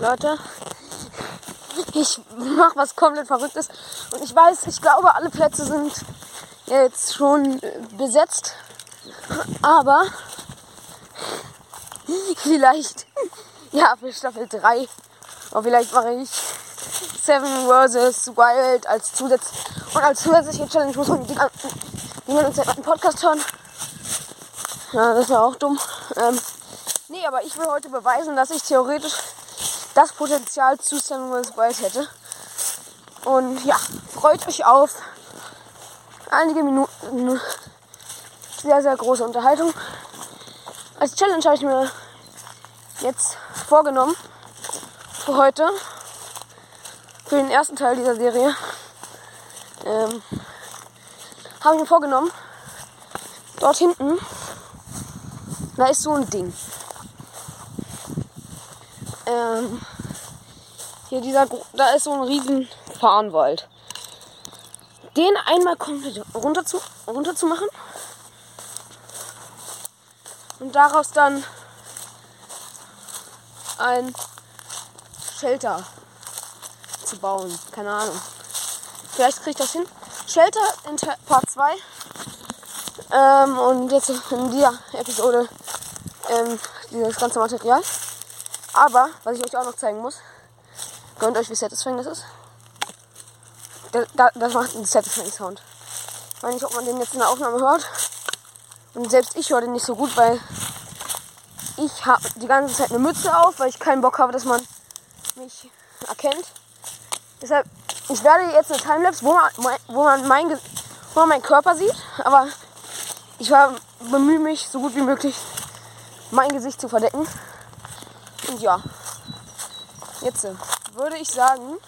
Leute, ich mache was komplett Verrücktes. Und ich weiß, ich glaube, alle Plätze sind jetzt schon äh, besetzt. Aber vielleicht, ja, für Staffel 3. Aber vielleicht mache ich Seven vs. Wild als Zusatz und als zusätzliche Challenge muss man man uns einen Podcast hören. Ja, das wäre auch dumm. Ähm, nee, aber ich will heute beweisen, dass ich theoretisch das Potenzial zu vs. Wild hätte. Und ja, freut euch auf einige Minuten sehr, sehr große Unterhaltung. Als Challenge habe ich mir jetzt vorgenommen für heute, für den ersten Teil dieser Serie, ähm, habe ich mir vorgenommen, dort hinten, da ist so ein Ding. Ähm, hier dieser, da ist so ein riesen Farnwald. Den einmal komplett runter zu, runter zu machen und daraus dann ein Shelter zu bauen. Keine Ahnung. Vielleicht kriege ich das hin. Shelter in Part 2. Ähm, und jetzt in dieser Episode ähm, dieses ganze Material. Aber, was ich euch auch noch zeigen muss, gönnt euch, wie satisfying das ist. Das, das macht einen satisfying Sound. Ich weiß nicht, ob man den jetzt in der Aufnahme hört. Und selbst ich höre den nicht so gut, weil ich habe die ganze Zeit eine Mütze auf, weil ich keinen Bock habe, dass man mich erkennt. Deshalb, ich werde jetzt eine Timelapse, wo man, wo man, mein, wo man meinen Körper sieht, aber ich war, bemühe mich so gut wie möglich, mein Gesicht zu verdecken. Und ja, jetzt würde ich sagen,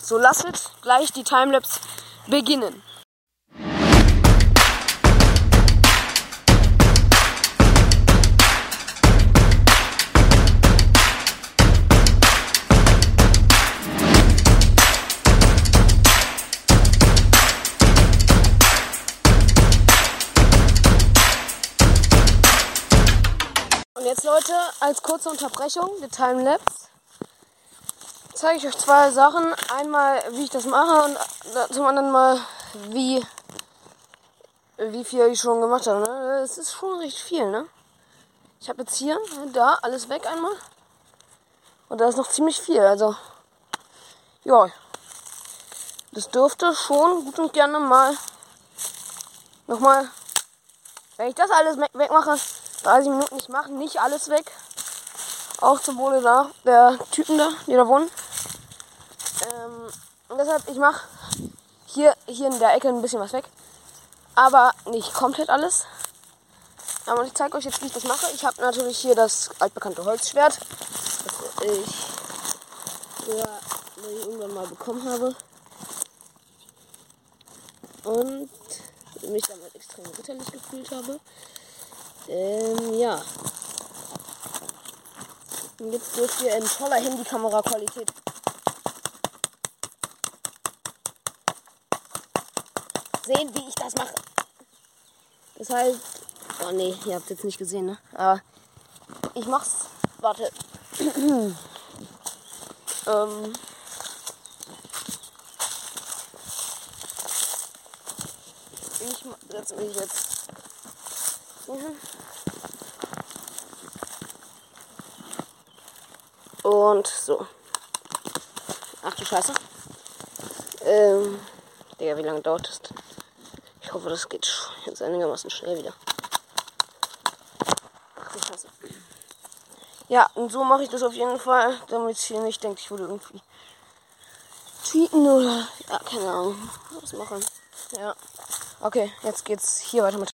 so lasst gleich die Timelapse beginnen. Jetzt Leute, als kurze Unterbrechung, der Timelapse, zeige ich euch zwei Sachen. Einmal, wie ich das mache und zum anderen mal, wie, wie viel ich schon gemacht habe. Ne? Das ist schon recht viel, ne? Ich habe jetzt hier, da, alles weg einmal. Und da ist noch ziemlich viel, also, ja. Das dürfte schon gut und gerne mal nochmal, wenn ich das alles wegmache, 30 Minuten nicht machen, nicht alles weg. Auch zum Wohle da, der Typen da, die da wohnen. Ähm, und deshalb, ich mache hier, hier in der Ecke ein bisschen was weg. Aber nicht komplett alles. Aber ich zeige euch jetzt, wie ich das mache. Ich habe natürlich hier das altbekannte Holzschwert, das ich früher irgendwann mal bekommen habe. Und mich damit extrem ritterlich gefühlt habe. Ähm, ja. Und jetzt dürft ihr in toller Handykamera-Qualität sehen, wie ich das mache. Das heißt, oh nee, ihr habt jetzt nicht gesehen, ne? Aber ich mach's. Warte. ähm. Ich setze mich jetzt. Mhm. Und so. Ach du Scheiße. Ähm. Digga, wie lange dauert das? Ich hoffe, das geht jetzt einigermaßen schnell wieder. Ach du Scheiße. Ja, und so mache ich das auf jeden Fall, damit ihr nicht denkt, ich würde irgendwie cheaten oder. Ja, keine Ahnung. Was machen. Ja. Okay, jetzt geht's hier weiter mit.